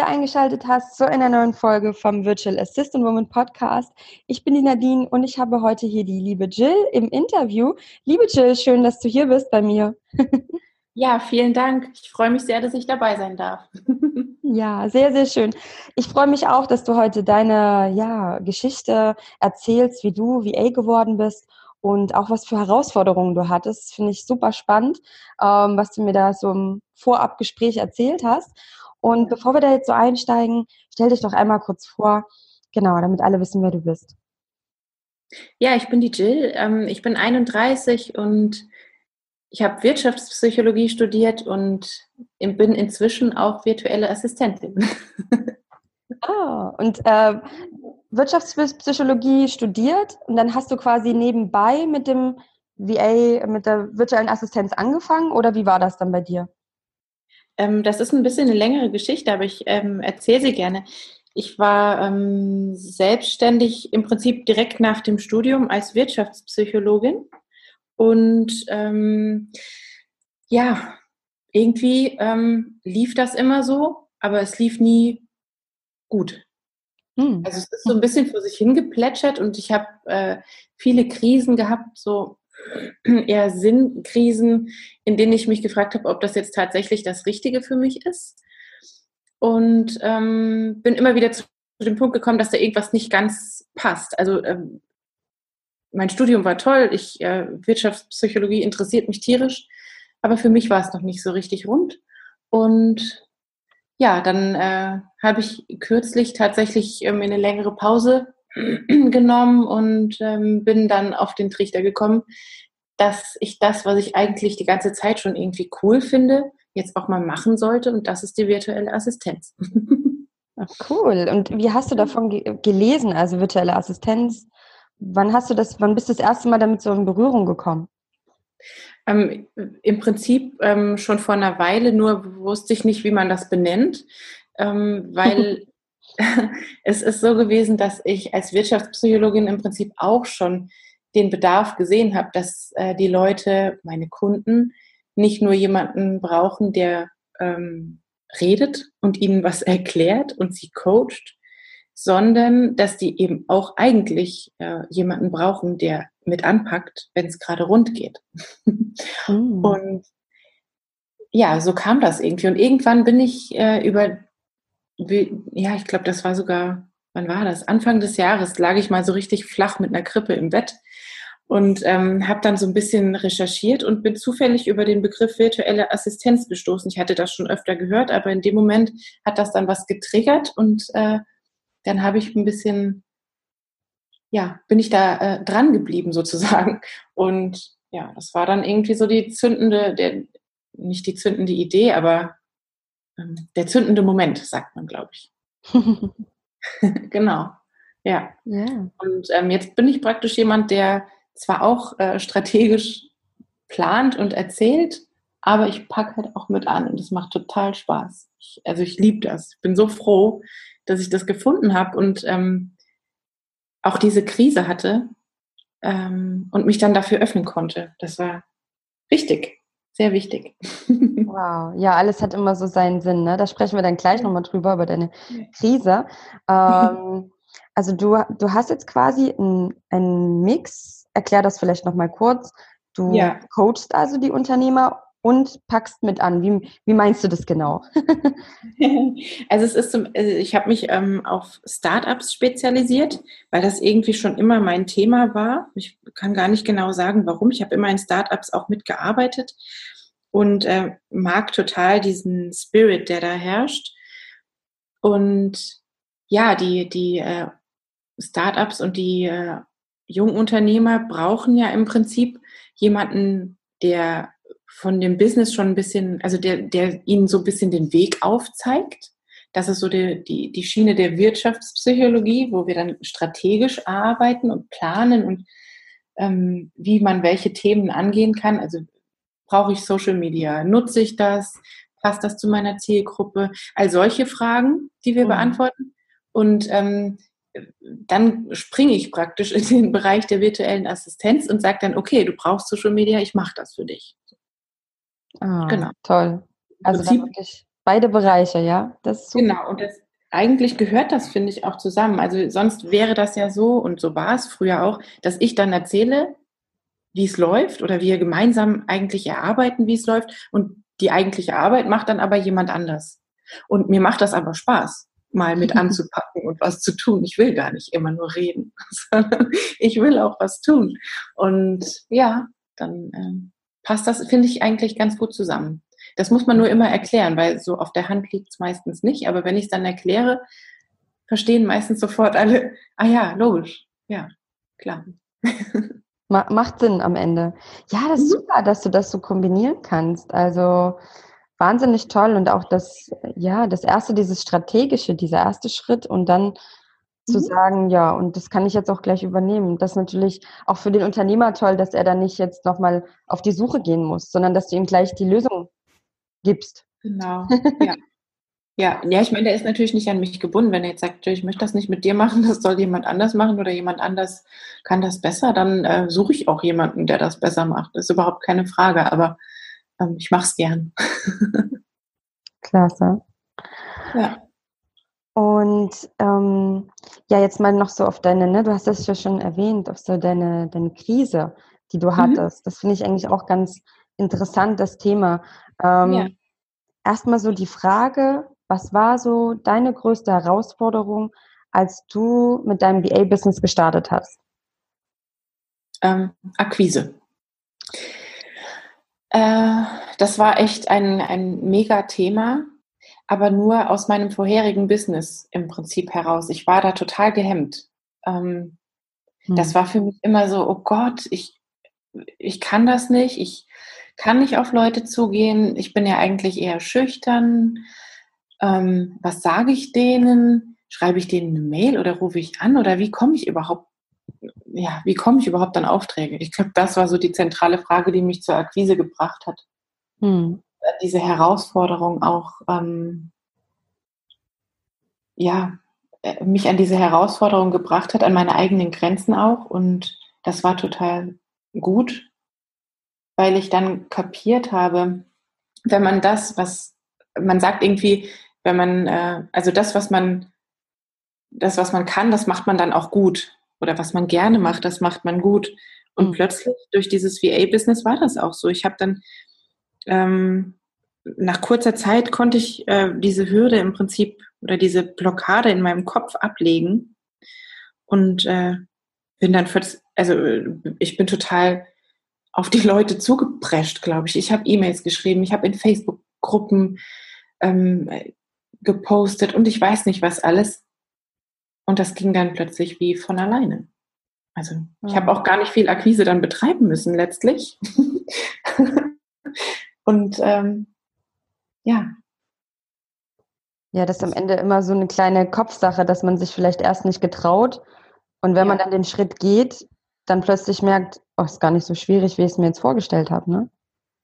Wieder eingeschaltet hast zu einer neuen Folge vom Virtual Assistant Woman Podcast. Ich bin die Nadine und ich habe heute hier die liebe Jill im Interview. Liebe Jill, schön, dass du hier bist bei mir. Ja, vielen Dank. Ich freue mich sehr, dass ich dabei sein darf. Ja, sehr, sehr schön. Ich freue mich auch, dass du heute deine ja, Geschichte erzählst, wie du VA geworden bist und auch was für Herausforderungen du hattest. Finde ich super spannend, ähm, was du mir da so im Vorabgespräch erzählt hast. Und bevor wir da jetzt so einsteigen, stell dich doch einmal kurz vor, genau, damit alle wissen, wer du bist. Ja, ich bin die Jill. Ähm, ich bin 31 und ich habe Wirtschaftspsychologie studiert und bin inzwischen auch virtuelle Assistentin. Ah, und äh, Wirtschaftspsychologie studiert und dann hast du quasi nebenbei mit dem VA, mit der virtuellen Assistenz angefangen oder wie war das dann bei dir? Ähm, das ist ein bisschen eine längere Geschichte, aber ich ähm, erzähle sie gerne. Ich war ähm, selbstständig im Prinzip direkt nach dem Studium als Wirtschaftspsychologin und ähm, ja, irgendwie ähm, lief das immer so, aber es lief nie gut. Hm. Also es ist so ein bisschen vor sich hingeplätschert und ich habe äh, viele Krisen gehabt, so eher Sinnkrisen, in denen ich mich gefragt habe, ob das jetzt tatsächlich das Richtige für mich ist. Und ähm, bin immer wieder zu dem Punkt gekommen, dass da irgendwas nicht ganz passt. Also ähm, mein Studium war toll, ich, äh, Wirtschaftspsychologie interessiert mich tierisch, aber für mich war es noch nicht so richtig rund. Und ja, dann äh, habe ich kürzlich tatsächlich ähm, eine längere Pause genommen und ähm, bin dann auf den Trichter gekommen, dass ich das, was ich eigentlich die ganze Zeit schon irgendwie cool finde, jetzt auch mal machen sollte und das ist die virtuelle Assistenz. Ach, cool. Und wie hast du davon ge gelesen, also virtuelle Assistenz? Wann hast du das, wann bist du das erste Mal damit so in Berührung gekommen? Ähm, Im Prinzip ähm, schon vor einer Weile, nur wusste ich nicht, wie man das benennt, ähm, weil es ist so gewesen, dass ich als Wirtschaftspsychologin im Prinzip auch schon den Bedarf gesehen habe, dass äh, die Leute, meine Kunden, nicht nur jemanden brauchen, der ähm, redet und ihnen was erklärt und sie coacht, sondern dass die eben auch eigentlich äh, jemanden brauchen, der mit anpackt, wenn es gerade rund geht. Mm. Und ja, so kam das irgendwie. Und irgendwann bin ich äh, über, ja, ich glaube, das war sogar, wann war das? Anfang des Jahres lag ich mal so richtig flach mit einer Krippe im Bett und ähm, habe dann so ein bisschen recherchiert und bin zufällig über den Begriff virtuelle Assistenz gestoßen. Ich hatte das schon öfter gehört, aber in dem Moment hat das dann was getriggert und äh, dann habe ich ein bisschen, ja, bin ich da äh, dran geblieben sozusagen. Und ja, das war dann irgendwie so die zündende, der, nicht die zündende Idee, aber der zündende Moment, sagt man, glaube ich. genau. Ja. Yeah. Und ähm, jetzt bin ich praktisch jemand, der zwar auch äh, strategisch plant und erzählt, aber ich packe halt auch mit an und es macht total Spaß. Ich, also ich liebe das. Ich bin so froh, dass ich das gefunden habe und ähm, auch diese Krise hatte ähm, und mich dann dafür öffnen konnte. Das war wichtig, sehr wichtig. Wow, ja, alles hat immer so seinen Sinn. Ne? Da sprechen wir dann gleich nochmal drüber, über deine Krise. Ähm, also du, du hast jetzt quasi einen Mix, erklär das vielleicht nochmal kurz. Du ja. coachst also die Unternehmer und packst mit an. Wie, wie meinst du das genau? also es ist, also ich habe mich ähm, auf Startups spezialisiert, weil das irgendwie schon immer mein Thema war. Ich kann gar nicht genau sagen, warum. Ich habe immer in Startups auch mitgearbeitet und äh, mag total diesen Spirit, der da herrscht. Und ja, die, die äh, Startups und die äh, Jungunternehmer brauchen ja im Prinzip jemanden, der von dem Business schon ein bisschen, also der, der ihnen so ein bisschen den Weg aufzeigt. Das ist so die, die, die Schiene der Wirtschaftspsychologie, wo wir dann strategisch arbeiten und planen und ähm, wie man welche Themen angehen kann. Also brauche ich Social Media? Nutze ich das? Passt das zu meiner Zielgruppe? All solche Fragen, die wir mhm. beantworten. Und ähm, dann springe ich praktisch in den Bereich der virtuellen Assistenz und sage dann, okay, du brauchst Social Media, ich mache das für dich. Ah, genau. Toll. Also Prinzip, wirklich beide Bereiche, ja? Das ist Genau, und das, eigentlich gehört das, finde ich, auch zusammen. Also sonst wäre das ja so, und so war es früher auch, dass ich dann erzähle, wie es läuft oder wir gemeinsam eigentlich erarbeiten, wie es läuft. Und die eigentliche Arbeit macht dann aber jemand anders. Und mir macht das aber Spaß, mal mit anzupacken und was zu tun. Ich will gar nicht immer nur reden, sondern ich will auch was tun. Und ja, dann äh, passt das, finde ich, eigentlich ganz gut zusammen. Das muss man nur immer erklären, weil so auf der Hand liegt es meistens nicht. Aber wenn ich es dann erkläre, verstehen meistens sofort alle, ah ja, logisch, ja, klar. Macht Sinn am Ende. Ja, das ist mhm. super, dass du das so kombinieren kannst. Also wahnsinnig toll und auch das, ja, das erste, dieses strategische, dieser erste Schritt und dann zu mhm. sagen, ja, und das kann ich jetzt auch gleich übernehmen. Das ist natürlich auch für den Unternehmer toll, dass er dann nicht jetzt nochmal auf die Suche gehen muss, sondern dass du ihm gleich die Lösung gibst. Genau, ja. Ja, ja, ich meine, der ist natürlich nicht an mich gebunden. Wenn er jetzt sagt, ich möchte das nicht mit dir machen, das soll jemand anders machen oder jemand anders kann das besser, dann äh, suche ich auch jemanden, der das besser macht. Das ist überhaupt keine Frage, aber ähm, ich mache es gern. Klasse. Ja. Und ähm, ja, jetzt mal noch so auf deine, ne, du hast das ja schon erwähnt, auf so deine, deine Krise, die du mhm. hattest. Das finde ich eigentlich auch ganz interessant, das Thema. Ähm, ja. Erstmal so die Frage, was war so deine größte Herausforderung, als du mit deinem BA-Business gestartet hast? Ähm, Akquise. Äh, das war echt ein, ein Mega-Thema, aber nur aus meinem vorherigen Business im Prinzip heraus. Ich war da total gehemmt. Ähm, hm. Das war für mich immer so, oh Gott, ich, ich kann das nicht, ich kann nicht auf Leute zugehen, ich bin ja eigentlich eher schüchtern ähm, was sage ich denen? Schreibe ich denen eine Mail oder rufe ich an oder wie komme ich überhaupt, ja, wie komme ich überhaupt an Aufträge? Ich glaube, das war so die zentrale Frage, die mich zur Akquise gebracht hat. Hm. Diese Herausforderung auch, ähm, ja, äh, mich an diese Herausforderung gebracht hat, an meine eigenen Grenzen auch. Und das war total gut, weil ich dann kapiert habe, wenn man das, was man sagt irgendwie, wenn man, äh, also das, was man, das, was man kann, das macht man dann auch gut. Oder was man gerne macht, das macht man gut. Und mhm. plötzlich durch dieses VA-Business war das auch so. Ich habe dann ähm, nach kurzer Zeit konnte ich äh, diese Hürde im Prinzip oder diese Blockade in meinem Kopf ablegen und äh, bin dann, für, also ich bin total auf die Leute zugeprescht, glaube ich. Ich habe E-Mails geschrieben, ich habe in Facebook-Gruppen ähm, gepostet und ich weiß nicht was alles. Und das ging dann plötzlich wie von alleine. Also ich habe auch gar nicht viel Akquise dann betreiben müssen letztlich. und ähm, ja. Ja, das ist am Ende immer so eine kleine Kopfsache, dass man sich vielleicht erst nicht getraut. Und wenn ja. man dann den Schritt geht, dann plötzlich merkt, oh, ist gar nicht so schwierig, wie ich es mir jetzt vorgestellt habe, ne?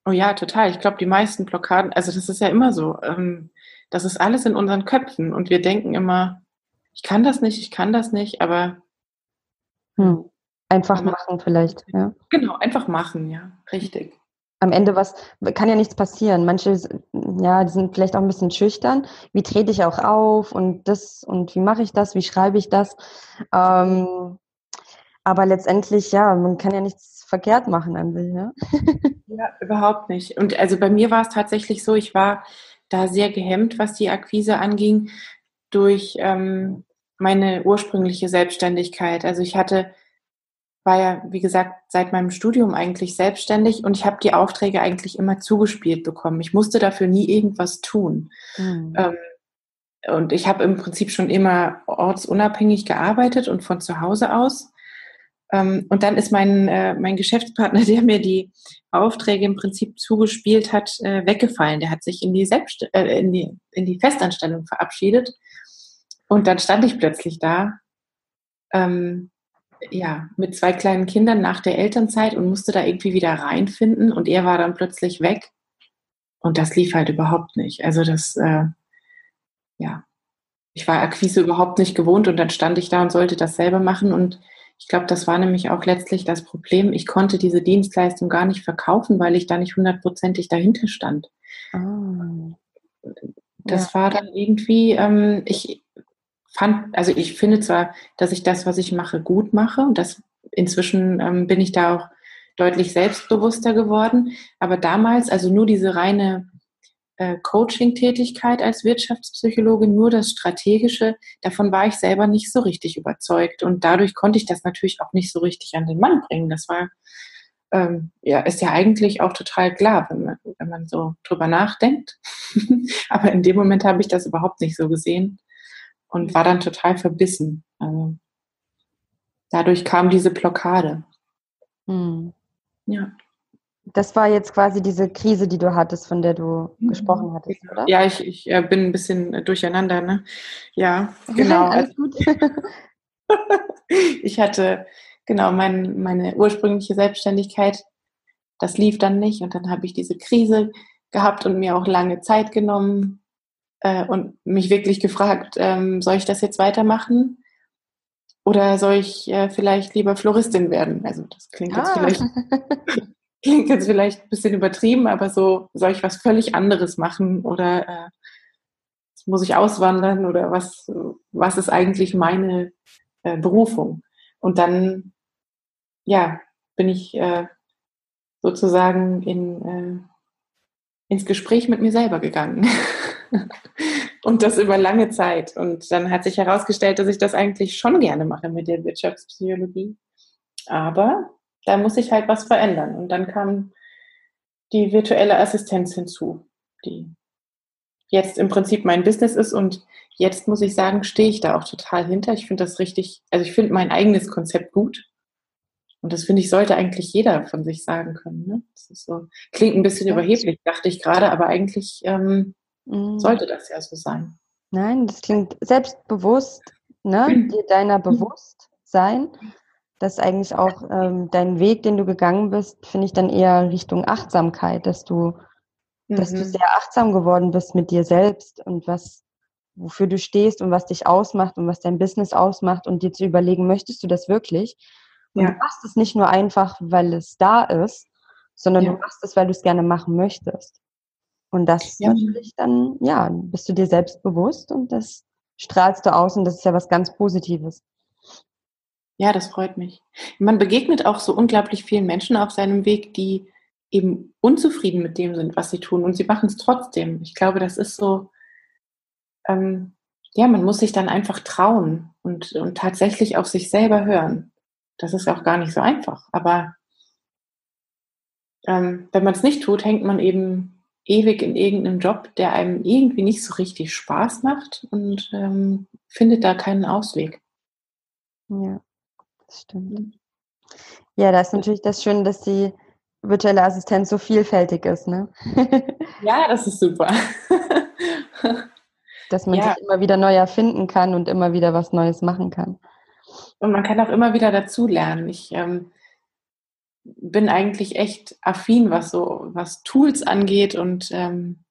Oh ja, total. Ich glaube, die meisten Blockaden, also das ist ja immer so. Ähm, das ist alles in unseren Köpfen und wir denken immer, ich kann das nicht, ich kann das nicht, aber hm. einfach machen vielleicht. Ja. Genau, einfach machen, ja, richtig. Am Ende was kann ja nichts passieren. Manche, ja, die sind vielleicht auch ein bisschen schüchtern. Wie trete ich auch auf und das und wie mache ich das? Wie schreibe ich das? Ähm, aber letztendlich, ja, man kann ja nichts verkehrt machen an sich. Ja? ja, überhaupt nicht. Und also bei mir war es tatsächlich so, ich war da sehr gehemmt, was die Akquise anging, durch ähm, meine ursprüngliche Selbstständigkeit. Also ich hatte, war ja, wie gesagt, seit meinem Studium eigentlich selbstständig und ich habe die Aufträge eigentlich immer zugespielt bekommen. Ich musste dafür nie irgendwas tun. Mhm. Ähm, und ich habe im Prinzip schon immer ortsunabhängig gearbeitet und von zu Hause aus. Ähm, und dann ist mein, äh, mein Geschäftspartner, der mir die Aufträge im Prinzip zugespielt hat, äh, weggefallen. Der hat sich in die, Selbst äh, in, die, in die Festanstellung verabschiedet. Und dann stand ich plötzlich da, ähm, ja, mit zwei kleinen Kindern nach der Elternzeit und musste da irgendwie wieder reinfinden. Und er war dann plötzlich weg. Und das lief halt überhaupt nicht. Also das, äh, ja, ich war Akquise überhaupt nicht gewohnt und dann stand ich da und sollte das selber machen und ich glaube, das war nämlich auch letztlich das Problem. Ich konnte diese Dienstleistung gar nicht verkaufen, weil ich da nicht hundertprozentig dahinter stand. Oh. Das ja. war dann irgendwie, ähm, ich fand, also ich finde zwar, dass ich das, was ich mache, gut mache und das inzwischen ähm, bin ich da auch deutlich selbstbewusster geworden, aber damals, also nur diese reine äh, Coaching-Tätigkeit als Wirtschaftspsychologe, nur das Strategische, davon war ich selber nicht so richtig überzeugt. Und dadurch konnte ich das natürlich auch nicht so richtig an den Mann bringen. Das war, ähm, ja, ist ja eigentlich auch total klar, wenn man, wenn man so drüber nachdenkt. Aber in dem Moment habe ich das überhaupt nicht so gesehen und war dann total verbissen. Also, dadurch kam diese Blockade. Hm. Ja. Das war jetzt quasi diese Krise, die du hattest, von der du mhm. gesprochen hattest, oder? Ja, ich, ich äh, bin ein bisschen durcheinander, ne? Ja, genau. Alles gut. ich hatte, genau, mein, meine ursprüngliche Selbstständigkeit, das lief dann nicht und dann habe ich diese Krise gehabt und mir auch lange Zeit genommen äh, und mich wirklich gefragt, ähm, soll ich das jetzt weitermachen? Oder soll ich äh, vielleicht lieber Floristin werden? Also das klingt ah. jetzt vielleicht klingt jetzt vielleicht ein bisschen übertrieben, aber so, soll ich was völlig anderes machen oder äh, muss ich auswandern oder was, was ist eigentlich meine äh, Berufung? Und dann, ja, bin ich äh, sozusagen in, äh, ins Gespräch mit mir selber gegangen. und das über lange Zeit. Und dann hat sich herausgestellt, dass ich das eigentlich schon gerne mache mit der Wirtschaftspsychologie. Aber da muss ich halt was verändern. Und dann kam die virtuelle Assistenz hinzu, die jetzt im Prinzip mein Business ist und jetzt muss ich sagen, stehe ich da auch total hinter. Ich finde das richtig, also ich finde mein eigenes Konzept gut. Und das finde ich, sollte eigentlich jeder von sich sagen können. Ne? Das ist so, klingt ein bisschen überheblich, dachte ich gerade, aber eigentlich ähm, mhm. sollte das ja so sein. Nein, das klingt selbstbewusst, ne? dir deiner bewusst sein dass eigentlich auch ähm, dein Weg, den du gegangen bist, finde ich dann eher Richtung Achtsamkeit, dass du, mhm. dass du mhm. sehr achtsam geworden bist mit dir selbst und was, wofür du stehst und was dich ausmacht und was dein Business ausmacht und dir zu überlegen, möchtest du das wirklich? Und ja. du machst es nicht nur einfach, weil es da ist, sondern ja. du machst es, weil du es gerne machen möchtest. Und das ja. natürlich dann, ja, bist du dir selbst bewusst und das strahlst du aus und das ist ja was ganz Positives. Ja, das freut mich. Man begegnet auch so unglaublich vielen Menschen auf seinem Weg, die eben unzufrieden mit dem sind, was sie tun. Und sie machen es trotzdem. Ich glaube, das ist so, ähm, ja, man muss sich dann einfach trauen und, und tatsächlich auf sich selber hören. Das ist auch gar nicht so einfach. Aber ähm, wenn man es nicht tut, hängt man eben ewig in irgendeinem Job, der einem irgendwie nicht so richtig Spaß macht und ähm, findet da keinen Ausweg. Ja. Das stimmt. Ja, da ist natürlich das Schöne, dass die virtuelle Assistenz so vielfältig ist, ne? ja, das ist super. dass man ja. sich immer wieder neu erfinden kann und immer wieder was Neues machen kann. Und man kann auch immer wieder dazulernen. Ich ähm, bin eigentlich echt affin, was so, was Tools angeht und ähm,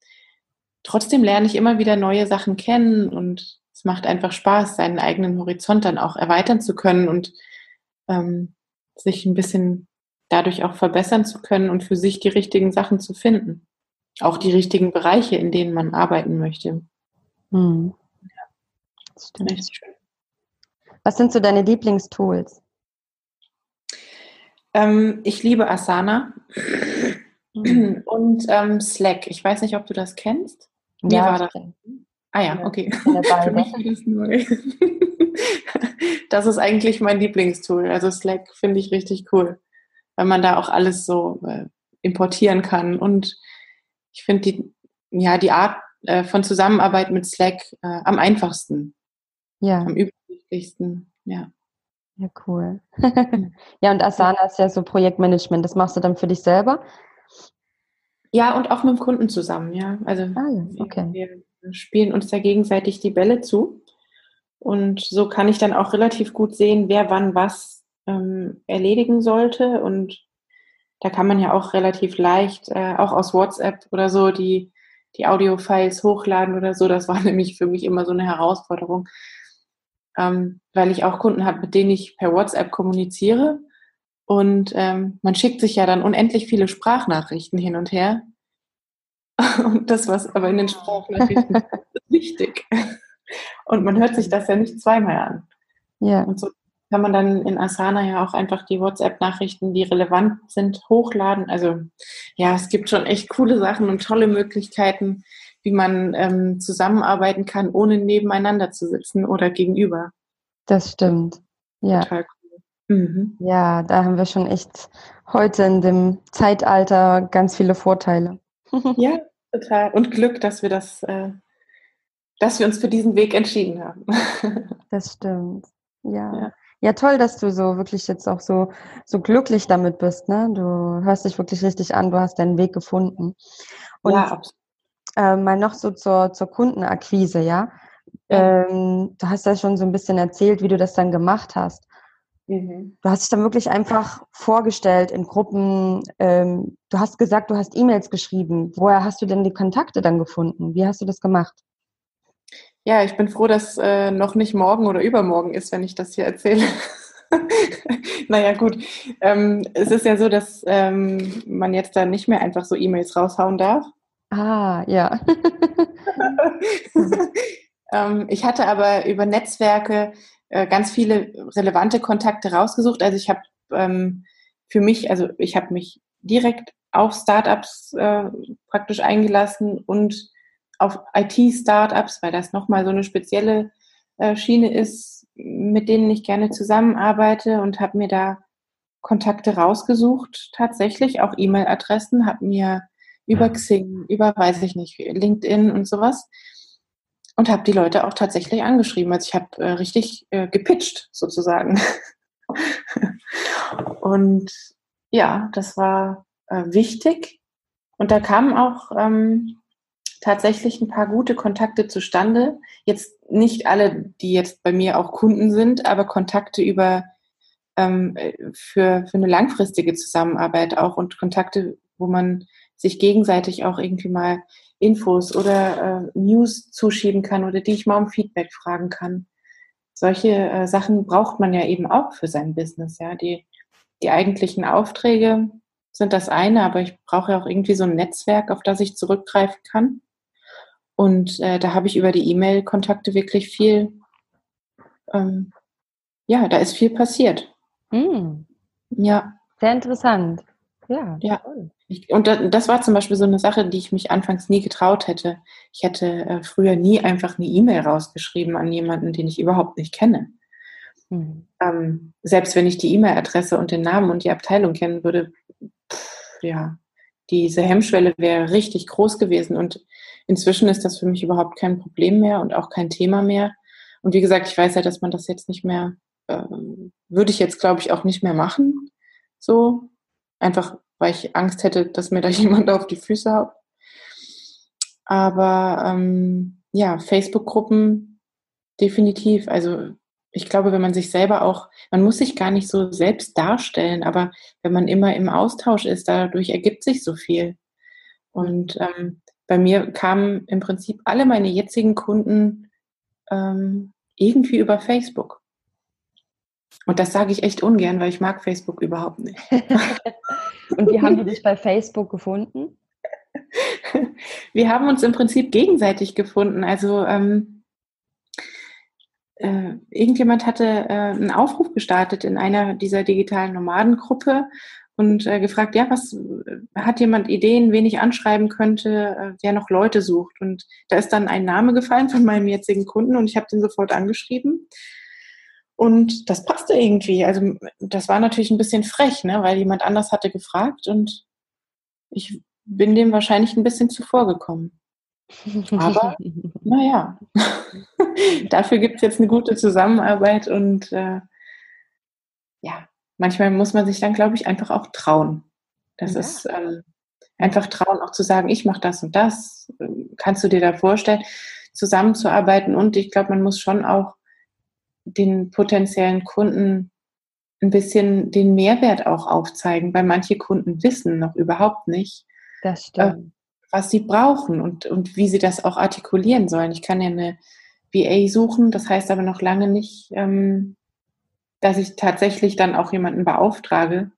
trotzdem lerne ich immer wieder neue Sachen kennen und es macht einfach Spaß, seinen eigenen Horizont dann auch erweitern zu können und ähm, sich ein bisschen dadurch auch verbessern zu können und für sich die richtigen Sachen zu finden. Auch die richtigen Bereiche, in denen man arbeiten möchte. Hm. Ja, das stimmt. Echt schön. Was sind so deine Lieblingstools? Ähm, ich liebe Asana und ähm, Slack. Ich weiß nicht, ob du das kennst. Wie ja, war das? Ah ja, okay. Für mich war das neu. das ist eigentlich mein Lieblingstool. Also Slack finde ich richtig cool, weil man da auch alles so äh, importieren kann. Und ich finde die, ja, die Art, äh, von Zusammenarbeit mit Slack äh, am einfachsten. Ja. Am übersichtlichsten, ja. Ja, cool. ja, und Asana ist ja so Projektmanagement. Das machst du dann für dich selber? Ja, und auch mit dem Kunden zusammen, ja. Also ah, ja. okay. wir, wir spielen uns da gegenseitig die Bälle zu. Und so kann ich dann auch relativ gut sehen, wer wann was ähm, erledigen sollte. Und da kann man ja auch relativ leicht, äh, auch aus WhatsApp oder so, die, die Audio-Files hochladen oder so. Das war nämlich für mich immer so eine Herausforderung, ähm, weil ich auch Kunden habe, mit denen ich per WhatsApp kommuniziere. Und ähm, man schickt sich ja dann unendlich viele Sprachnachrichten hin und her. Und das, was aber in den Sprachnachrichten ist, wichtig. Und man hört sich das ja nicht zweimal an. Ja. Und so kann man dann in Asana ja auch einfach die WhatsApp-Nachrichten, die relevant sind, hochladen. Also ja, es gibt schon echt coole Sachen und tolle Möglichkeiten, wie man ähm, zusammenarbeiten kann, ohne nebeneinander zu sitzen oder gegenüber. Das stimmt. Ja. Total cool. Mhm. Ja, da haben wir schon echt heute in dem Zeitalter ganz viele Vorteile. ja, total. Und Glück, dass wir das, äh, dass wir uns für diesen Weg entschieden haben. das stimmt. Ja. ja. Ja, toll, dass du so wirklich jetzt auch so, so glücklich damit bist. Ne? Du hörst dich wirklich richtig an, du hast deinen Weg gefunden. Und ja, absolut. Äh, mal noch so zur, zur Kundenakquise, ja. ja. Ähm, du hast ja schon so ein bisschen erzählt, wie du das dann gemacht hast. Mhm. Du hast dich dann wirklich einfach vorgestellt in Gruppen. Ähm, du hast gesagt, du hast E-Mails geschrieben. Woher hast du denn die Kontakte dann gefunden? Wie hast du das gemacht? Ja, ich bin froh, dass äh, noch nicht morgen oder übermorgen ist, wenn ich das hier erzähle. naja, gut. Ähm, es ist ja so, dass ähm, man jetzt da nicht mehr einfach so E-Mails raushauen darf. Ah, ja. ähm, ich hatte aber über Netzwerke äh, ganz viele relevante Kontakte rausgesucht. Also ich habe ähm, für mich, also ich habe mich direkt auf Startups äh, praktisch eingelassen und auf IT-Startups, weil das nochmal so eine spezielle äh, Schiene ist, mit denen ich gerne zusammenarbeite und habe mir da Kontakte rausgesucht, tatsächlich auch E-Mail-Adressen, habe mir über Xing, über weiß ich nicht, LinkedIn und sowas und habe die Leute auch tatsächlich angeschrieben. Also ich habe äh, richtig äh, gepitcht sozusagen. und ja, das war äh, wichtig. Und da kamen auch ähm, tatsächlich ein paar gute Kontakte zustande. Jetzt nicht alle, die jetzt bei mir auch Kunden sind, aber Kontakte über ähm, für, für eine langfristige Zusammenarbeit auch und Kontakte, wo man sich gegenseitig auch irgendwie mal Infos oder äh, News zuschieben kann oder die ich mal um Feedback fragen kann. Solche äh, Sachen braucht man ja eben auch für sein Business. Ja, die, die eigentlichen Aufträge sind das eine, aber ich brauche ja auch irgendwie so ein Netzwerk, auf das ich zurückgreifen kann. Und äh, da habe ich über die E-Mail-Kontakte wirklich viel, ähm, ja, da ist viel passiert. Mm. Ja. Sehr interessant. Ja. Ja. Ich, und das war zum Beispiel so eine Sache, die ich mich anfangs nie getraut hätte. Ich hätte äh, früher nie einfach eine E-Mail rausgeschrieben an jemanden, den ich überhaupt nicht kenne. Mhm. Ähm, selbst wenn ich die E-Mail-Adresse und den Namen und die Abteilung kennen würde, pff, ja, diese Hemmschwelle wäre richtig groß gewesen. Und inzwischen ist das für mich überhaupt kein Problem mehr und auch kein Thema mehr. Und wie gesagt, ich weiß ja, dass man das jetzt nicht mehr, äh, würde ich jetzt, glaube ich, auch nicht mehr machen. So. Einfach, weil ich Angst hätte, dass mir da jemand auf die Füße haut. Aber ähm, ja, Facebook-Gruppen definitiv. Also ich glaube, wenn man sich selber auch, man muss sich gar nicht so selbst darstellen, aber wenn man immer im Austausch ist, dadurch ergibt sich so viel. Und ähm, bei mir kamen im Prinzip alle meine jetzigen Kunden ähm, irgendwie über Facebook. Und das sage ich echt ungern, weil ich mag Facebook überhaupt nicht. Und wie haben die dich bei Facebook gefunden? Wir haben uns im Prinzip gegenseitig gefunden. Also ähm, äh, irgendjemand hatte äh, einen Aufruf gestartet in einer dieser digitalen Nomadengruppe und äh, gefragt, ja, was äh, hat jemand Ideen, wen ich anschreiben könnte, äh, der noch Leute sucht? Und da ist dann ein Name gefallen von meinem jetzigen Kunden und ich habe den sofort angeschrieben. Und das passte irgendwie. Also das war natürlich ein bisschen frech, ne, weil jemand anders hatte gefragt und ich bin dem wahrscheinlich ein bisschen zuvor gekommen. Aber naja, dafür gibt es jetzt eine gute Zusammenarbeit und äh, ja, manchmal muss man sich dann, glaube ich, einfach auch trauen. Das ja. ist ähm, einfach trauen, auch zu sagen, ich mache das und das. Kannst du dir da vorstellen, zusammenzuarbeiten? Und ich glaube, man muss schon auch den potenziellen Kunden ein bisschen den Mehrwert auch aufzeigen, weil manche Kunden wissen noch überhaupt nicht. Äh, was sie brauchen und, und wie sie das auch artikulieren sollen. Ich kann ja eine VA suchen, das heißt aber noch lange nicht, ähm, dass ich tatsächlich dann auch jemanden beauftrage.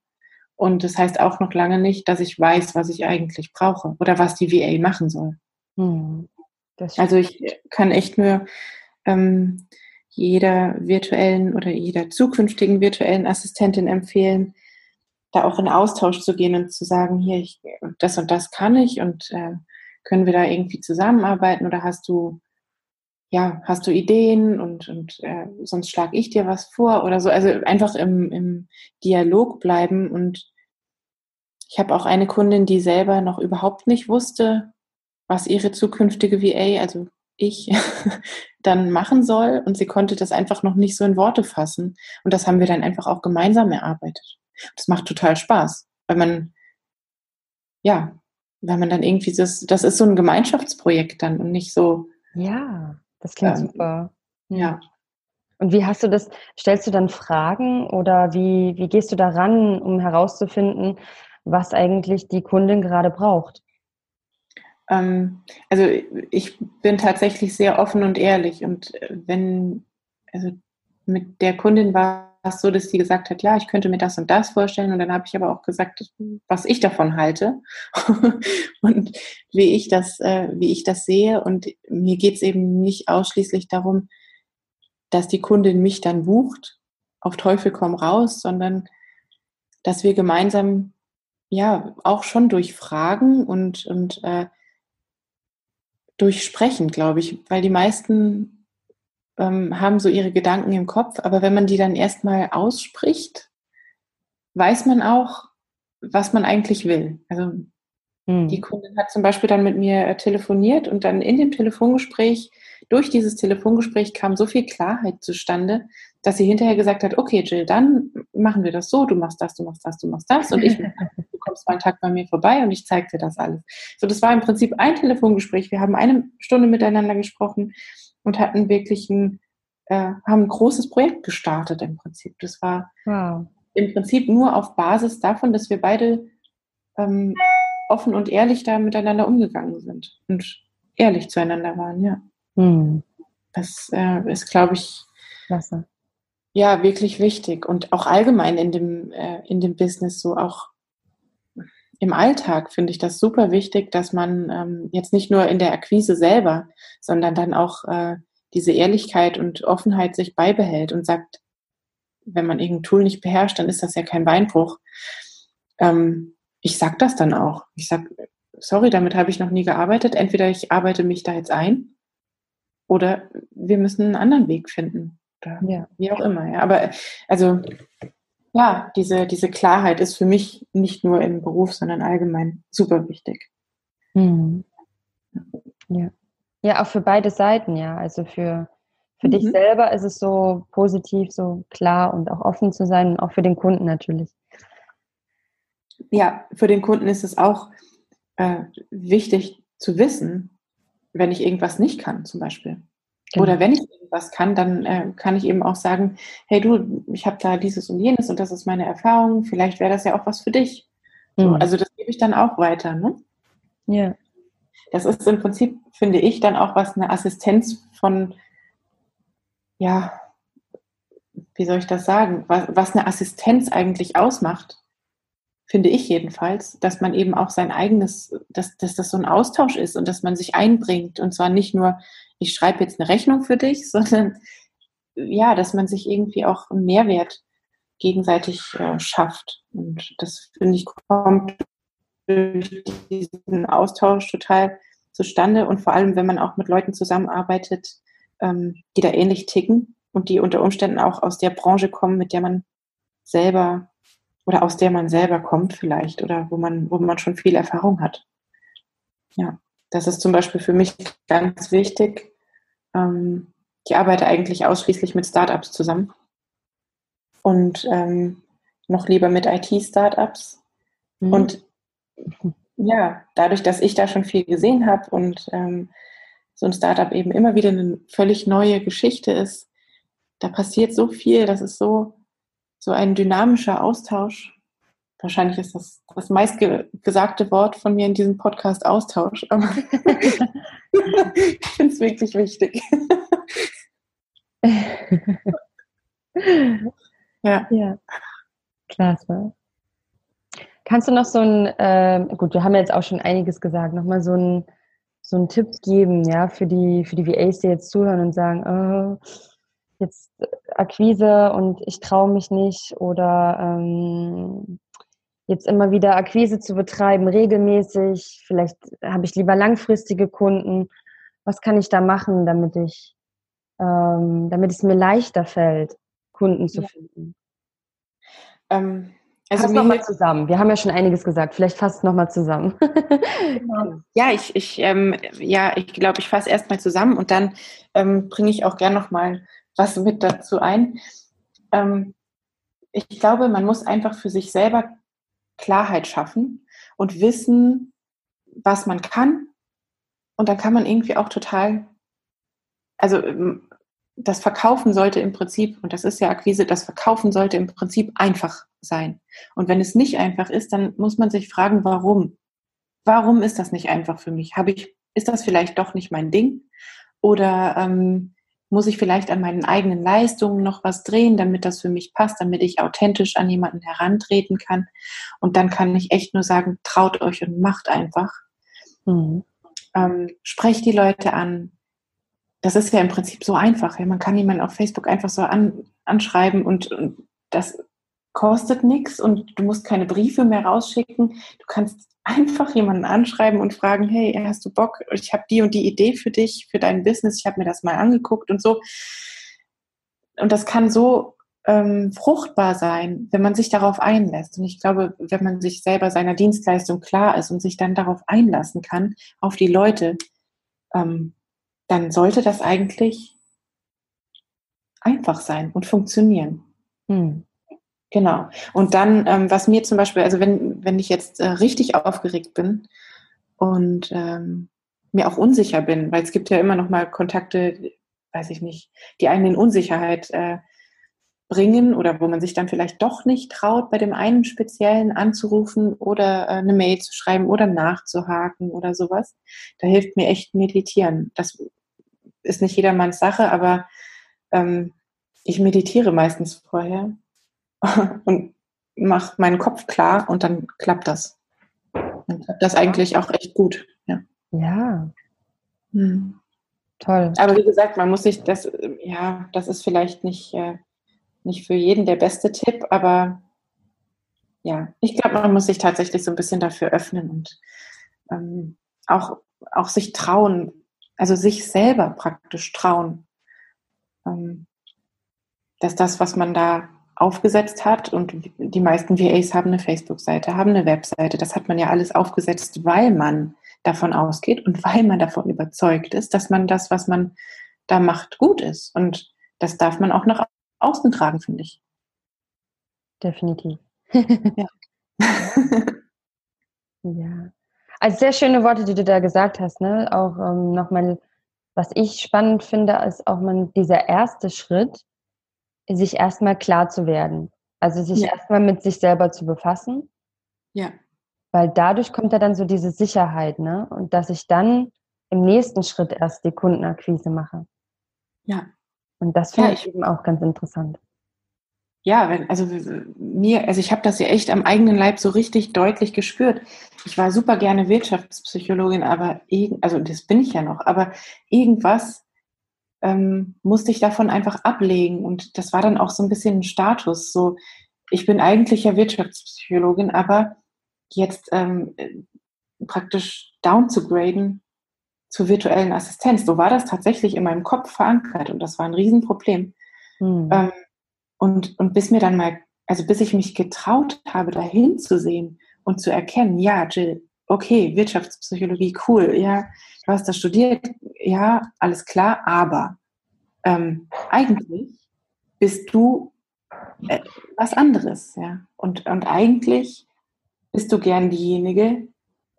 Und das heißt auch noch lange nicht, dass ich weiß, was ich eigentlich brauche oder was die VA machen soll. Hm, also ich kann echt nur ähm, jeder virtuellen oder jeder zukünftigen virtuellen Assistentin empfehlen, da auch in Austausch zu gehen und zu sagen, hier, ich, das und das kann ich und äh, können wir da irgendwie zusammenarbeiten oder hast du, ja, hast du Ideen und, und äh, sonst schlage ich dir was vor oder so. Also einfach im, im Dialog bleiben und ich habe auch eine Kundin, die selber noch überhaupt nicht wusste, was ihre zukünftige VA, also ich, dann machen soll und sie konnte das einfach noch nicht so in Worte fassen. Und das haben wir dann einfach auch gemeinsam erarbeitet. Das macht total Spaß, weil man, ja, weil man dann irgendwie, das, das ist so ein Gemeinschaftsprojekt dann und nicht so. Ja, das klingt ähm, super. Ja. Und wie hast du das, stellst du dann Fragen oder wie, wie gehst du daran, um herauszufinden, was eigentlich die Kundin gerade braucht? Ähm, also ich bin tatsächlich sehr offen und ehrlich und wenn, also mit der Kundin war es so, dass sie gesagt hat, ja, ich könnte mir das und das vorstellen. Und dann habe ich aber auch gesagt, was ich davon halte und wie ich das, äh, wie ich das sehe. Und mir geht es eben nicht ausschließlich darum, dass die Kundin mich dann bucht, auf Teufel komm raus, sondern dass wir gemeinsam ja auch schon durch Fragen und, und äh, durch Sprechen, glaube ich, weil die meisten ähm, haben so ihre Gedanken im Kopf, aber wenn man die dann erstmal ausspricht, weiß man auch, was man eigentlich will. Also hm. die Kundin hat zum Beispiel dann mit mir äh, telefoniert und dann in dem Telefongespräch, durch dieses Telefongespräch kam so viel Klarheit zustande, dass sie hinterher gesagt hat, okay Jill, dann machen wir das so, du machst das, du machst das, du machst das und ich, du kommst mal einen Tag bei mir vorbei und ich zeige dir das alles. So, das war im Prinzip ein Telefongespräch. Wir haben eine Stunde miteinander gesprochen und hatten wirklich ein, äh, haben ein großes Projekt gestartet im Prinzip. Das war wow. im Prinzip nur auf Basis davon, dass wir beide ähm, offen und ehrlich da miteinander umgegangen sind und ehrlich zueinander waren, ja. Hm. Das äh, ist, glaube ich, Klasse. ja, wirklich wichtig und auch allgemein in dem, äh, in dem Business so auch im Alltag finde ich das super wichtig, dass man ähm, jetzt nicht nur in der Akquise selber, sondern dann auch äh, diese Ehrlichkeit und Offenheit sich beibehält und sagt, wenn man irgendein Tool nicht beherrscht, dann ist das ja kein Beinbruch. Ähm, ich sag das dann auch. Ich sag, sorry, damit habe ich noch nie gearbeitet. Entweder ich arbeite mich da jetzt ein oder wir müssen einen anderen Weg finden. Oder ja. Wie auch immer. Ja. Aber also ja, diese, diese Klarheit ist für mich nicht nur im Beruf, sondern allgemein super wichtig. Mhm. Ja. ja, auch für beide Seiten, ja. Also für, für mhm. dich selber ist es so positiv, so klar und auch offen zu sein und auch für den Kunden natürlich. Ja, für den Kunden ist es auch äh, wichtig zu wissen, wenn ich irgendwas nicht kann, zum Beispiel. Genau. Oder wenn ich irgendwas kann, dann äh, kann ich eben auch sagen, hey du, ich habe da dieses und jenes und das ist meine Erfahrung, vielleicht wäre das ja auch was für dich. Mhm. So, also das gebe ich dann auch weiter. Ne? Ja. Das ist im Prinzip, finde ich, dann auch was eine Assistenz von, ja, wie soll ich das sagen, was, was eine Assistenz eigentlich ausmacht, finde ich jedenfalls, dass man eben auch sein eigenes, dass, dass das so ein Austausch ist und dass man sich einbringt und zwar nicht nur, ich schreibe jetzt eine Rechnung für dich, sondern ja, dass man sich irgendwie auch einen Mehrwert gegenseitig äh, schafft. Und das finde ich kommt durch diesen Austausch total zustande und vor allem, wenn man auch mit Leuten zusammenarbeitet, ähm, die da ähnlich ticken und die unter Umständen auch aus der Branche kommen, mit der man selber oder aus der man selber kommt vielleicht oder wo man, wo man schon viel Erfahrung hat. Ja. Das ist zum Beispiel für mich ganz wichtig. Ähm, ich arbeite eigentlich ausschließlich mit Startups zusammen und ähm, noch lieber mit IT-Startups. Mhm. Und ja, dadurch, dass ich da schon viel gesehen habe und ähm, so ein Startup eben immer wieder eine völlig neue Geschichte ist, da passiert so viel, das ist so, so ein dynamischer Austausch. Wahrscheinlich ist das das meistgesagte Wort von mir in diesem Podcast Austausch, aber ich finde es wirklich wichtig. ja. ja. Klasse. Kannst du noch so ein, äh, gut, wir haben jetzt auch schon einiges gesagt, nochmal so ein, so einen Tipp geben, ja, für die, für die VAs, die jetzt zuhören und sagen, oh, jetzt Akquise und ich traue mich nicht oder ähm, jetzt immer wieder Akquise zu betreiben, regelmäßig, vielleicht habe ich lieber langfristige Kunden. Was kann ich da machen, damit ich, ähm, damit es mir leichter fällt, Kunden zu ja. finden? Ähm, also fass nochmal zusammen. Wir haben ja schon einiges gesagt. Vielleicht fasst nochmal zusammen. Genau. ja, ich, ich, ähm, ja, ich glaube, ich fasse erstmal zusammen und dann ähm, bringe ich auch gern nochmal was mit dazu ein. Ähm, ich glaube, man muss einfach für sich selber Klarheit schaffen und wissen, was man kann. Und dann kann man irgendwie auch total, also ähm, das Verkaufen sollte im Prinzip, und das ist ja Akquise, das Verkaufen sollte im Prinzip einfach sein. Und wenn es nicht einfach ist, dann muss man sich fragen, warum? Warum ist das nicht einfach für mich? Habe ich, ist das vielleicht doch nicht mein Ding? Oder ähm, muss ich vielleicht an meinen eigenen Leistungen noch was drehen, damit das für mich passt, damit ich authentisch an jemanden herantreten kann? Und dann kann ich echt nur sagen, traut euch und macht einfach. Mhm. Ähm, sprecht die Leute an, das ist ja im Prinzip so einfach. Ja? Man kann jemanden auf Facebook einfach so an, anschreiben und, und das kostet nichts und du musst keine Briefe mehr rausschicken. Du kannst einfach jemanden anschreiben und fragen, hey, hast du Bock? Ich habe die und die Idee für dich, für dein Business. Ich habe mir das mal angeguckt und so. Und das kann so ähm, fruchtbar sein, wenn man sich darauf einlässt. Und ich glaube, wenn man sich selber seiner Dienstleistung klar ist und sich dann darauf einlassen kann, auf die Leute, ähm, dann sollte das eigentlich einfach sein und funktionieren. Hm. Genau. Und dann, ähm, was mir zum Beispiel, also wenn, wenn ich jetzt äh, richtig aufgeregt bin und ähm, mir auch unsicher bin, weil es gibt ja immer noch mal Kontakte, weiß ich nicht, die einen in Unsicherheit äh, bringen oder wo man sich dann vielleicht doch nicht traut, bei dem einen Speziellen anzurufen oder äh, eine Mail zu schreiben oder nachzuhaken oder sowas. Da hilft mir echt Meditieren. Das ist nicht jedermanns Sache, aber ähm, ich meditiere meistens vorher und mache meinen Kopf klar und dann klappt das. Dann klappt das eigentlich auch echt gut. Ja. ja. Hm. Toll. Aber wie gesagt, man muss sich das, ja, das ist vielleicht nicht, äh, nicht für jeden der beste Tipp, aber ja, ich glaube, man muss sich tatsächlich so ein bisschen dafür öffnen und ähm, auch, auch sich trauen, also sich selber praktisch trauen, ähm, dass das, was man da aufgesetzt hat, und die meisten VAs haben eine Facebook-Seite, haben eine Webseite, das hat man ja alles aufgesetzt, weil man davon ausgeht und weil man davon überzeugt ist, dass man das, was man da macht, gut ist. Und das darf man auch nach außen tragen, finde ich. Definitiv. ja. ja. Also sehr schöne Worte, die du da gesagt hast. Ne? Auch ähm, nochmal, was ich spannend finde, ist auch mal dieser erste Schritt, sich erstmal klar zu werden. Also sich ja. erstmal mit sich selber zu befassen. Ja. Weil dadurch kommt ja dann so diese Sicherheit, ne? Und dass ich dann im nächsten Schritt erst die Kundenakquise mache. Ja. Und das finde ja, ich eben auch ganz interessant ja, wenn, also mir, also ich habe das ja echt am eigenen Leib so richtig deutlich gespürt. Ich war super gerne Wirtschaftspsychologin, aber also das bin ich ja noch, aber irgendwas ähm, musste ich davon einfach ablegen und das war dann auch so ein bisschen ein Status. So, ich bin eigentlich ja Wirtschaftspsychologin, aber jetzt ähm, praktisch down zu graden zur virtuellen Assistenz. So war das tatsächlich in meinem Kopf verankert und das war ein Riesenproblem. Hm. Ähm, und, und bis mir dann mal, also bis ich mich getraut habe, dahin zu sehen und zu erkennen, ja, Jill, okay, Wirtschaftspsychologie, cool, ja, du hast das studiert, ja, alles klar, aber ähm, eigentlich bist du äh, was anderes, ja. Und, und eigentlich bist du gern diejenige,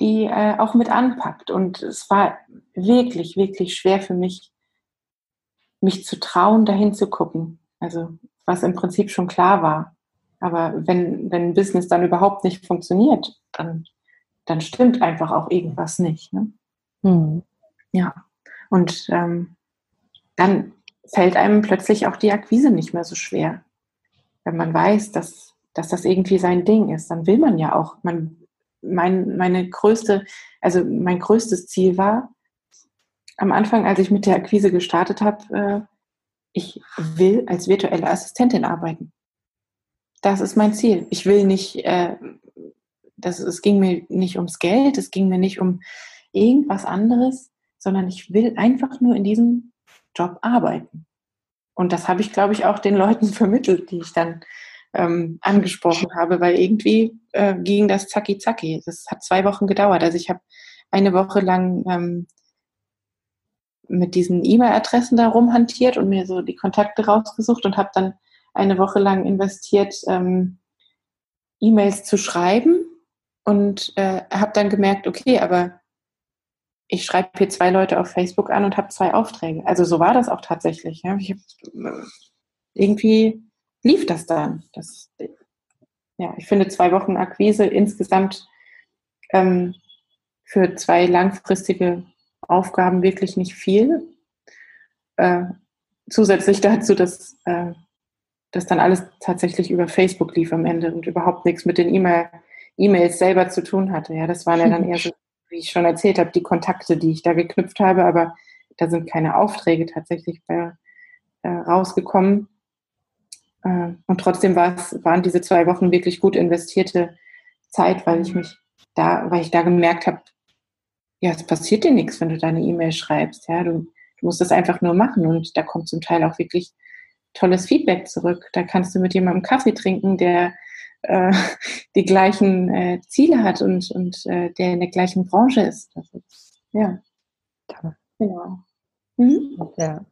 die äh, auch mit anpackt. Und es war wirklich, wirklich schwer für mich, mich zu trauen, dahin zu gucken. Also was im Prinzip schon klar war. Aber wenn, wenn ein Business dann überhaupt nicht funktioniert, dann, dann stimmt einfach auch irgendwas nicht. Ne? Hm. Ja. Und ähm, dann fällt einem plötzlich auch die Akquise nicht mehr so schwer. Wenn man weiß, dass, dass das irgendwie sein Ding ist, dann will man ja auch, man, mein, meine größte, also mein größtes Ziel war, am Anfang, als ich mit der Akquise gestartet habe, äh, ich will als virtuelle Assistentin arbeiten. Das ist mein Ziel. Ich will nicht, äh, das, es ging mir nicht ums Geld, es ging mir nicht um irgendwas anderes, sondern ich will einfach nur in diesem Job arbeiten. Und das habe ich, glaube ich, auch den Leuten vermittelt, die ich dann ähm, angesprochen habe, weil irgendwie äh, ging das zacki zacki. Das hat zwei Wochen gedauert. Also ich habe eine Woche lang ähm, mit diesen E-Mail-Adressen da rumhantiert und mir so die Kontakte rausgesucht und habe dann eine Woche lang investiert, ähm, E-Mails zu schreiben und äh, habe dann gemerkt, okay, aber ich schreibe hier zwei Leute auf Facebook an und habe zwei Aufträge. Also so war das auch tatsächlich. Ja. Ich äh, irgendwie lief das dann. Das, ja, ich finde zwei Wochen Akquise insgesamt ähm, für zwei langfristige Aufgaben wirklich nicht viel. Äh, zusätzlich dazu, dass äh, das dann alles tatsächlich über Facebook lief am Ende und überhaupt nichts mit den E-Mail, E-Mails selber zu tun hatte. Ja, das waren ja dann eher so, wie ich schon erzählt habe, die Kontakte, die ich da geknüpft habe, aber da sind keine Aufträge tatsächlich bei, äh, rausgekommen. Äh, und trotzdem waren diese zwei Wochen wirklich gut investierte Zeit, weil ich mich da, weil ich da gemerkt habe, ja, es passiert dir nichts, wenn du deine E-Mail schreibst. Ja, du, du musst das einfach nur machen und da kommt zum Teil auch wirklich tolles Feedback zurück. Da kannst du mit jemandem Kaffee trinken, der äh, die gleichen äh, Ziele hat und, und äh, der in der gleichen Branche ist. Also, ja. Genau. Mhm. Ja.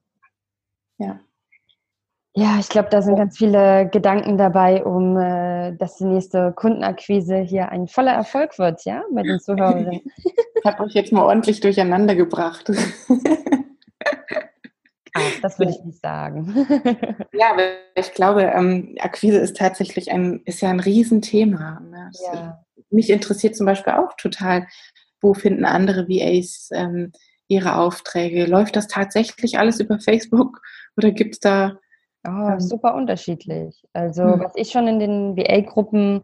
Ja. Ja, ich glaube, da sind ganz viele Gedanken dabei, um äh, dass die nächste Kundenakquise hier ein voller Erfolg wird, ja, bei den Zuhörerinnen. Ich habe euch jetzt mal ordentlich durcheinander gebracht. Ach, das würde ich nicht sagen. ja, aber ich glaube, ähm, Akquise ist tatsächlich ein, ist ja ein Riesenthema. Ne? Ja. Mich interessiert zum Beispiel auch total, wo finden andere VAs ähm, ihre Aufträge? Läuft das tatsächlich alles über Facebook oder gibt es da Oh, super unterschiedlich. Also, hm. was ich schon in den VA-Gruppen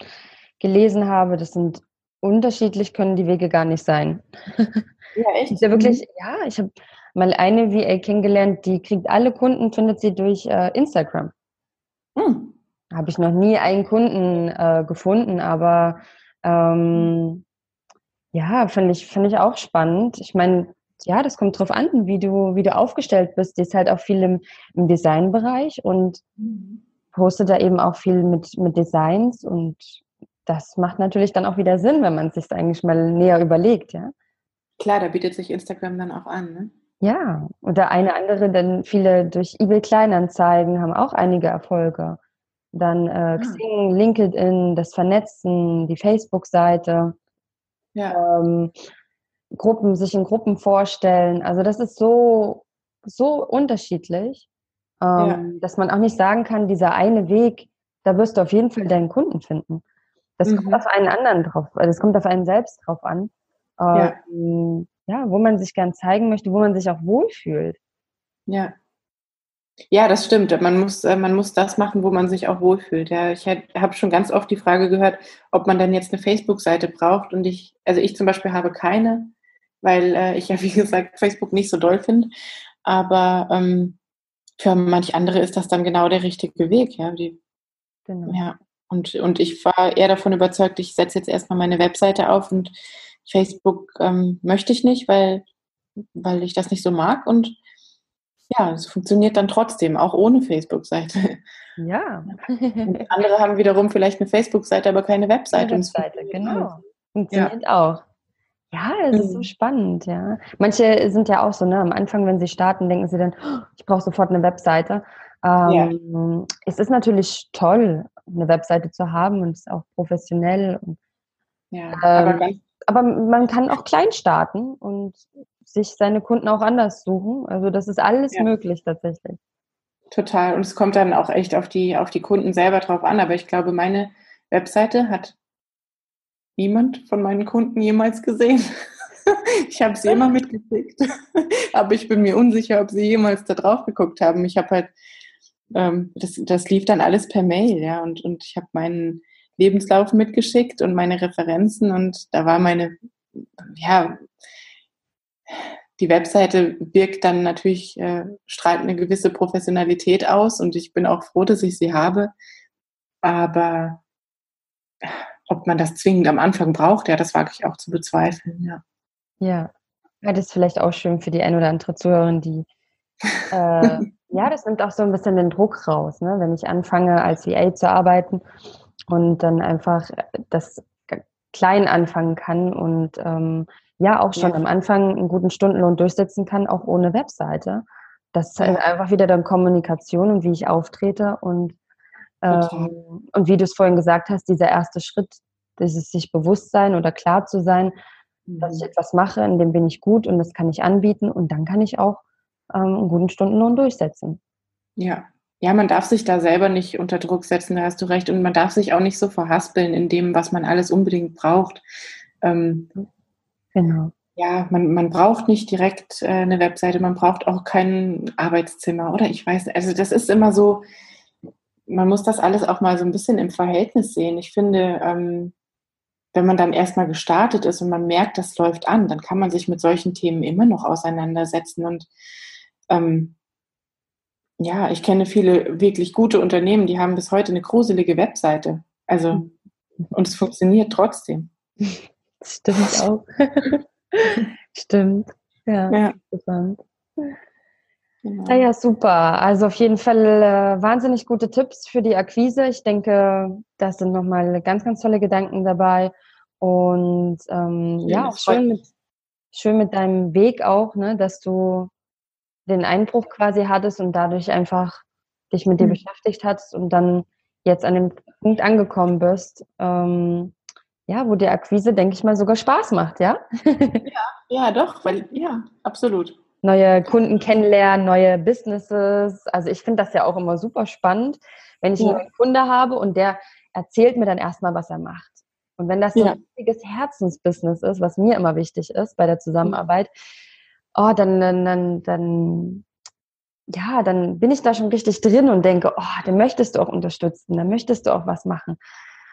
gelesen habe, das sind unterschiedlich, können die Wege gar nicht sein. Ja, echt? ist ja wirklich, mhm. ja, ich habe mal eine VA kennengelernt, die kriegt alle Kunden, findet sie durch äh, Instagram. Hm. Habe ich noch nie einen Kunden äh, gefunden, aber ähm, ja, finde ich, find ich auch spannend. Ich meine, ja, das kommt drauf an, wie du, wie du aufgestellt bist. Die ist halt auch viel im, im Designbereich und mhm. postet da eben auch viel mit, mit Designs und das macht natürlich dann auch wieder Sinn, wenn man es sich eigentlich mal näher überlegt, ja. Klar, da bietet sich Instagram dann auch an, ne? Ja, oder eine andere, denn viele durch eBay Kleinanzeigen haben auch einige Erfolge. Dann äh, ah. Xing, LinkedIn, das Vernetzen, die Facebook-Seite. Ja. Ähm, Gruppen, sich in Gruppen vorstellen. Also das ist so, so unterschiedlich, ähm, ja. dass man auch nicht sagen kann, dieser eine Weg, da wirst du auf jeden Fall deinen Kunden finden. Das mhm. kommt auf einen anderen drauf, also das kommt auf einen selbst drauf an. Ähm, ja. wo man sich gern zeigen möchte, wo man sich auch wohlfühlt. Ja. Ja, das stimmt. Man muss, äh, man muss das machen, wo man sich auch wohlfühlt. Ja, ich habe schon ganz oft die Frage gehört, ob man dann jetzt eine Facebook-Seite braucht. Und ich, also ich zum Beispiel habe keine weil äh, ich ja, wie gesagt, Facebook nicht so doll finde. Aber ähm, für manch andere ist das dann genau der richtige Weg. Ja, Die, genau. ja. Und, und ich war eher davon überzeugt, ich setze jetzt erstmal meine Webseite auf und Facebook ähm, möchte ich nicht, weil, weil ich das nicht so mag. Und ja, es funktioniert dann trotzdem, auch ohne Facebook-Seite. Ja. Und andere haben wiederum vielleicht eine Facebook-Seite, aber keine Webseite. Eine Webseite, genau. Funktioniert ja. auch. Ja, es ist so mhm. spannend, ja. Manche sind ja auch so, ne, am Anfang, wenn sie starten, denken sie dann, oh, ich brauche sofort eine Webseite. Ähm, ja. Es ist natürlich toll, eine Webseite zu haben und es ist auch professionell. Und, ja, ähm, aber, aber, man kann auch klein starten und sich seine Kunden auch anders suchen. Also das ist alles ja. möglich tatsächlich. Total. Und es kommt dann auch echt auf die, auf die Kunden selber drauf an. Aber ich glaube, meine Webseite hat niemand von meinen Kunden jemals gesehen. Ich habe sie immer mitgekriegt, aber ich bin mir unsicher, ob sie jemals da drauf geguckt haben. Ich habe halt, ähm, das, das lief dann alles per Mail, ja, und, und ich habe meinen Lebenslauf mitgeschickt und meine Referenzen und da war meine, ja, die Webseite wirkt dann natürlich, äh, strahlt eine gewisse Professionalität aus und ich bin auch froh, dass ich sie habe. Aber ob man das zwingend am Anfang braucht, ja, das wage ich auch zu bezweifeln, ja. Ja, das ist vielleicht auch schön für die ein oder andere Zuhörerin, die äh, ja, das nimmt auch so ein bisschen den Druck raus, ne? wenn ich anfange als VA zu arbeiten und dann einfach das klein anfangen kann und ähm, ja auch schon ja. am Anfang einen guten Stundenlohn durchsetzen kann, auch ohne Webseite. Das ist ja. einfach wieder dann Kommunikation und wie ich auftrete und ähm, und wie du es vorhin gesagt hast, dieser erste Schritt, dieses sich bewusst sein oder klar zu sein, mhm. dass ich mhm. etwas mache, in dem bin ich gut und das kann ich anbieten und dann kann ich auch ähm, einen guten Stundenlohn durchsetzen. Ja. Ja, man darf sich da selber nicht unter Druck setzen, da hast du recht. Und man darf sich auch nicht so verhaspeln in dem, was man alles unbedingt braucht. Ähm, genau. Ja, man, man braucht nicht direkt äh, eine Webseite, man braucht auch kein Arbeitszimmer, oder? Ich weiß, also das ist immer so, man muss das alles auch mal so ein bisschen im Verhältnis sehen. Ich finde, ähm, wenn man dann erstmal gestartet ist und man merkt, das läuft an, dann kann man sich mit solchen Themen immer noch auseinandersetzen. Und ähm, ja, ich kenne viele wirklich gute Unternehmen, die haben bis heute eine gruselige Webseite. Also, und es funktioniert trotzdem. Stimmt auch. Stimmt. Ja, ja. interessant. Genau. Ja, super. Also auf jeden Fall äh, wahnsinnig gute Tipps für die Akquise. Ich denke, da sind nochmal ganz, ganz tolle Gedanken dabei. Und ähm, ja, ja auch schön mit, schön mit deinem Weg auch, ne, dass du den Einbruch quasi hattest und dadurch einfach dich mit dir mhm. beschäftigt hast und dann jetzt an dem Punkt angekommen bist, ähm, ja, wo die Akquise, denke ich mal, sogar Spaß macht, ja? ja, ja, doch, weil, ja, absolut neue Kunden kennenlernen, neue Businesses. Also ich finde das ja auch immer super spannend, wenn ich ja. einen Kunde habe und der erzählt mir dann erstmal, was er macht. Und wenn das ja. ein richtiges Herzensbusiness ist, was mir immer wichtig ist bei der Zusammenarbeit, oh, dann, dann, dann, dann, ja, dann bin ich da schon richtig drin und denke, oh, den möchtest du auch unterstützen, dann möchtest du auch was machen.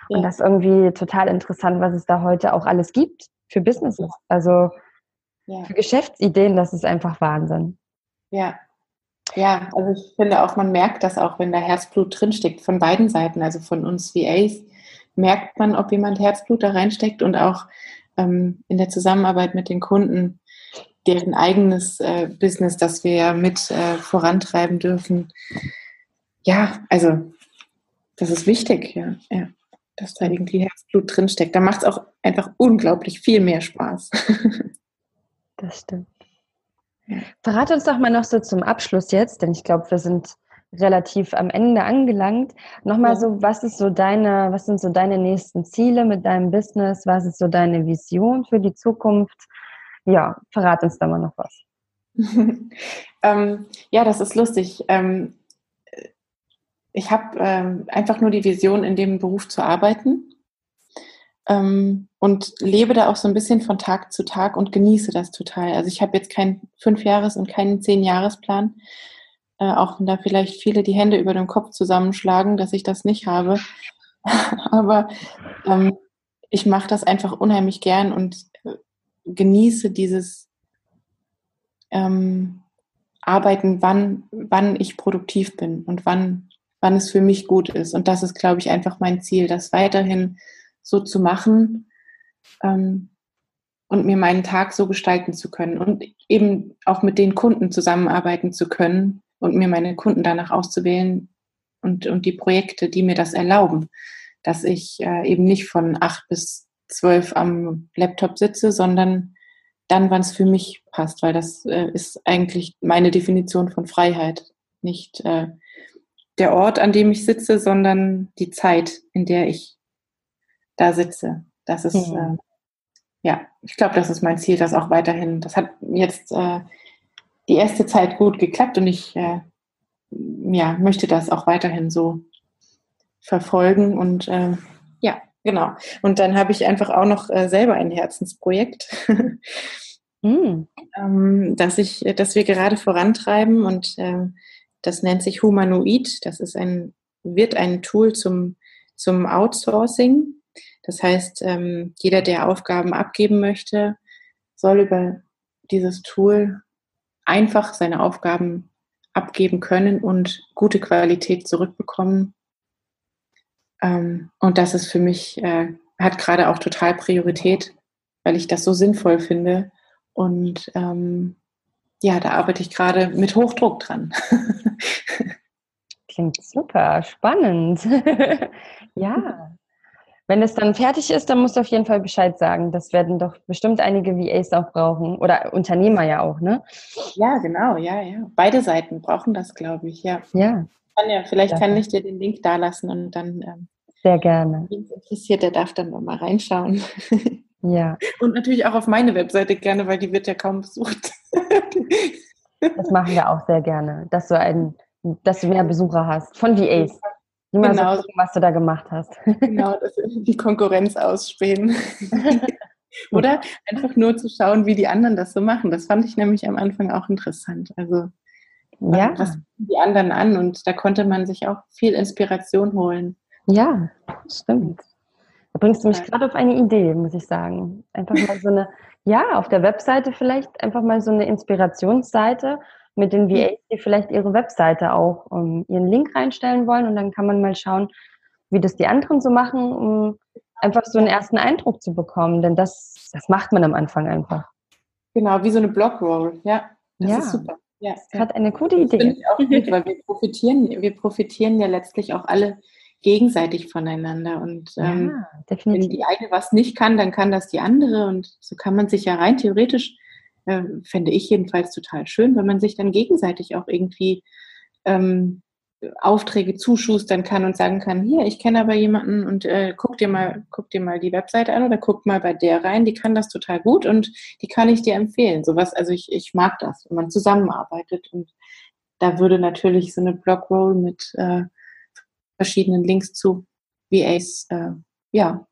Ja. Und das ist irgendwie total interessant, was es da heute auch alles gibt für Businesses. Also ja. für Geschäftsideen, das ist einfach Wahnsinn. Ja. Ja, also ich finde auch, man merkt das auch, wenn da Herzblut drinsteckt, von beiden Seiten, also von uns VAs, merkt man, ob jemand Herzblut da reinsteckt und auch ähm, in der Zusammenarbeit mit den Kunden, deren eigenes äh, Business, das wir mit äh, vorantreiben dürfen. Ja, also das ist wichtig, ja, ja dass da irgendwie Herzblut drinsteckt. Da macht es auch einfach unglaublich viel mehr Spaß. Das stimmt. Verrate uns doch mal noch so zum Abschluss jetzt, denn ich glaube, wir sind relativ am Ende angelangt. Nochmal ja. so, was ist so deine, was sind so deine nächsten Ziele mit deinem Business? Was ist so deine Vision für die Zukunft? Ja, verrate uns da mal noch was. ähm, ja, das ist lustig. Ähm, ich habe ähm, einfach nur die Vision, in dem Beruf zu arbeiten ähm, und lebe da auch so ein bisschen von Tag zu Tag und genieße das total. Also ich habe jetzt keinen Fünfjahres- und keinen Zehn-Jahres-Plan, äh, auch wenn da vielleicht viele die Hände über dem Kopf zusammenschlagen, dass ich das nicht habe. Aber ähm, ich mache das einfach unheimlich gern und genieße dieses ähm, Arbeiten, wann, wann ich produktiv bin und wann, wann es für mich gut ist. Und das ist, glaube ich, einfach mein Ziel, das weiterhin so zu machen ähm, und mir meinen Tag so gestalten zu können und eben auch mit den Kunden zusammenarbeiten zu können und mir meine Kunden danach auszuwählen und, und die Projekte, die mir das erlauben, dass ich äh, eben nicht von acht bis zwölf am Laptop sitze, sondern dann, wann es für mich passt, weil das äh, ist eigentlich meine Definition von Freiheit. Nicht äh, der Ort, an dem ich sitze, sondern die Zeit, in der ich da sitze. Das ist, mhm. äh, ja, ich glaube, das ist mein Ziel, das auch weiterhin. Das hat jetzt äh, die erste Zeit gut geklappt und ich äh, ja, möchte das auch weiterhin so verfolgen und äh, ja, genau. Und dann habe ich einfach auch noch äh, selber ein Herzensprojekt, mm. ähm, das ich, das wir gerade vorantreiben und ähm, das nennt sich Humanoid. Das ist ein, wird ein Tool zum, zum Outsourcing. Das heißt, ähm, jeder, der Aufgaben abgeben möchte, soll über dieses Tool einfach seine Aufgaben abgeben können und gute Qualität zurückbekommen. Ähm, und das ist für mich, äh, hat gerade auch total Priorität, weil ich das so sinnvoll finde. Und ähm, ja, da arbeite ich gerade mit Hochdruck dran. Klingt super, spannend. ja. Wenn es dann fertig ist, dann musst du auf jeden Fall Bescheid sagen. Das werden doch bestimmt einige VAs auch brauchen. Oder Unternehmer ja auch, ne? Ja, genau, ja, ja. Beide Seiten brauchen das, glaube ich, ja. Ja. Ja vielleicht ja. kann ich dir den Link da lassen und dann. Ähm, Sehr gerne. Wen es interessiert, der darf dann mal reinschauen. Ja. Und natürlich auch auf meine Webseite gerne, weil die wird ja kaum besucht. Das machen wir auch sehr gerne, dass du, ein, dass du mehr Besucher hast von VAs. Immer genau. so gucken, was du da gemacht hast. Genau, dass die Konkurrenz ausspähen. Oder einfach nur zu schauen, wie die anderen das so machen. Das fand ich nämlich am Anfang auch interessant. Also ja. was die anderen an und da konnte man sich auch viel Inspiration holen. Ja, stimmt. Da bringst du mich gerade auf eine Idee, muss ich sagen. Einfach mal so eine, ja, auf der Webseite vielleicht einfach mal so eine Inspirationsseite mit den VAs, die vielleicht ihre Webseite auch um, ihren Link reinstellen wollen und dann kann man mal schauen, wie das die anderen so machen, um einfach so einen ersten Eindruck zu bekommen, denn das, das macht man am Anfang einfach. Genau, wie so eine Blogroll, ja. Das ja. ist super. Ja, hat eine gute Idee. Das finde ich auch gut, weil wir profitieren, wir profitieren ja letztlich auch alle gegenseitig voneinander. Und ähm, ja, wenn die eine was nicht kann, dann kann das die andere. Und so kann man sich ja rein theoretisch, äh, fände ich jedenfalls total schön, wenn man sich dann gegenseitig auch irgendwie ähm, Aufträge zuschustern kann und sagen kann, hier, ich kenne aber jemanden und äh, guck dir mal, guck dir mal die Webseite an oder guck mal bei der rein, die kann das total gut und die kann ich dir empfehlen. Sowas, also ich, ich mag das, wenn man zusammenarbeitet und da würde natürlich so eine Blogroll mit äh, verschiedenen Links zu VAs. Äh, ja,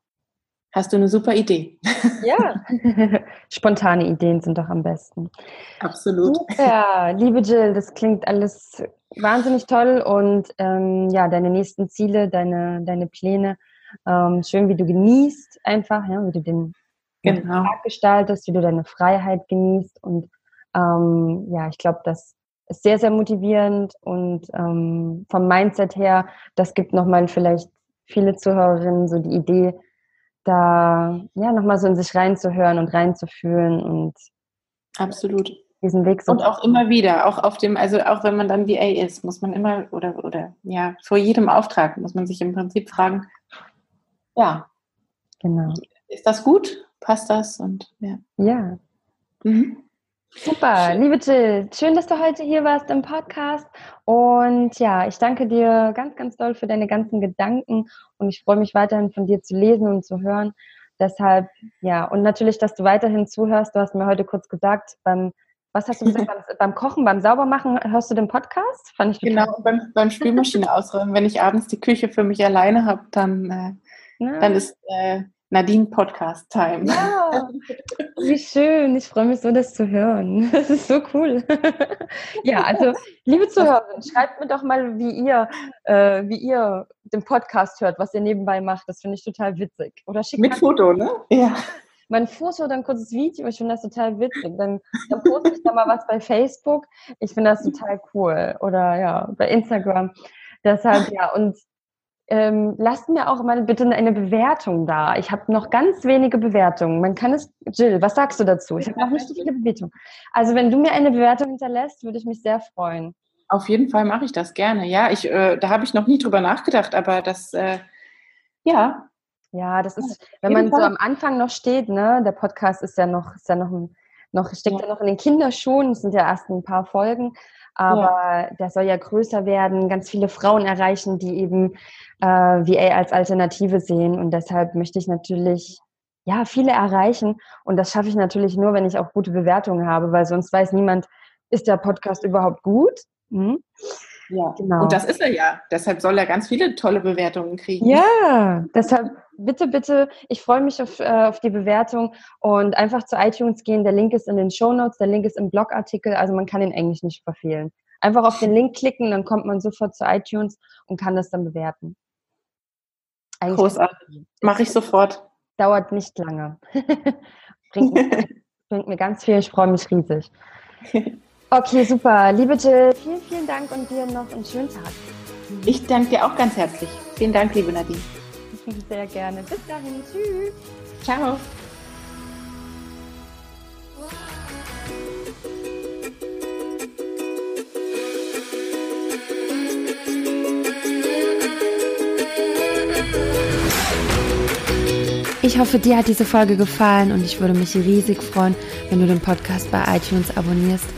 hast du eine super Idee. Ja, spontane Ideen sind doch am besten. Absolut. Ja, liebe Jill, das klingt alles wahnsinnig toll und ähm, ja, deine nächsten Ziele, deine, deine Pläne, ähm, schön, wie du genießt einfach, ja, wie du den, genau. Tag gestaltest, wie du deine Freiheit genießt und ähm, ja, ich glaube, dass ist sehr, sehr motivierend und ähm, vom Mindset her, das gibt nochmal vielleicht viele Zuhörerinnen so die Idee, da ja nochmal so in sich reinzuhören und reinzufühlen und absolut. diesen Weg so und auch immer wieder, auch auf dem, also auch wenn man dann VA ist, muss man immer oder oder ja vor jedem Auftrag muss man sich im Prinzip fragen, ja, genau, ist das gut, passt das? Und ja, ja. Mhm. Super, liebe Jill, schön, dass du heute hier warst im Podcast. Und ja, ich danke dir ganz, ganz doll für deine ganzen Gedanken und ich freue mich weiterhin von dir zu lesen und zu hören. Deshalb, ja, und natürlich, dass du weiterhin zuhörst. Du hast mir heute kurz gesagt, beim, was hast du gesagt, beim, beim Kochen, beim Saubermachen, hörst du den Podcast? Fand ich genau, beim, beim Spülmaschine ausräumen. Wenn ich abends die Küche für mich alleine habe, dann, äh, dann ist äh, Nadine Podcast Time. Ja, wie schön. Ich freue mich so, das zu hören. Das ist so cool. ja, also, liebe Zuhörer, schreibt mir doch mal, wie ihr, äh, wie ihr den Podcast hört, was ihr nebenbei macht. Das finde ich total witzig. Oder schickt Mit Foto, ne? Ja. Mein Foto, dann kurzes Video. Ich finde das total witzig. Dann, dann poste ich da mal was bei Facebook. Ich finde das total cool. Oder ja, bei Instagram. Deshalb, ja, und ähm, lasst mir auch mal bitte eine Bewertung da. Ich habe noch ganz wenige Bewertungen. Man kann es, Jill, was sagst du dazu? Ich habe noch nicht so viele Bewertungen. Also wenn du mir eine Bewertung hinterlässt, würde ich mich sehr freuen. Auf jeden Fall mache ich das gerne. Ja, ich, äh, da habe ich noch nie drüber nachgedacht, aber das, äh, ja, Ja, das ist, wenn man so am Anfang noch steht, ne, der Podcast ist ja noch, ist ja noch, noch steckt ja. ja noch in den Kinderschuhen, es sind ja erst ein paar Folgen, aber ja. der soll ja größer werden, ganz viele Frauen erreichen, die eben äh, VA als Alternative sehen und deshalb möchte ich natürlich ja viele erreichen und das schaffe ich natürlich nur, wenn ich auch gute Bewertungen habe, weil sonst weiß niemand, ist der Podcast überhaupt gut? Hm? Ja, genau. Und das ist er ja. Deshalb soll er ganz viele tolle Bewertungen kriegen. Ja, deshalb bitte, bitte, ich freue mich auf, äh, auf die Bewertung und einfach zu iTunes gehen. Der Link ist in den Show Notes, der Link ist im Blogartikel, also man kann ihn Englisch nicht verfehlen. Einfach auf den Link klicken, dann kommt man sofort zu iTunes und kann das dann bewerten. Eigentlich Großartig. Mache ich sofort. Dauert nicht lange. bringt, bringt mir ganz viel, ich freue mich riesig. Okay, super. Liebe Jill, vielen, vielen Dank und dir noch einen schönen Tag. Ich danke dir auch ganz herzlich. Vielen Dank, liebe Nadine. Sehr gerne. Bis dahin. Tschüss. Ciao. Ich hoffe, dir hat diese Folge gefallen und ich würde mich riesig freuen, wenn du den Podcast bei iTunes abonnierst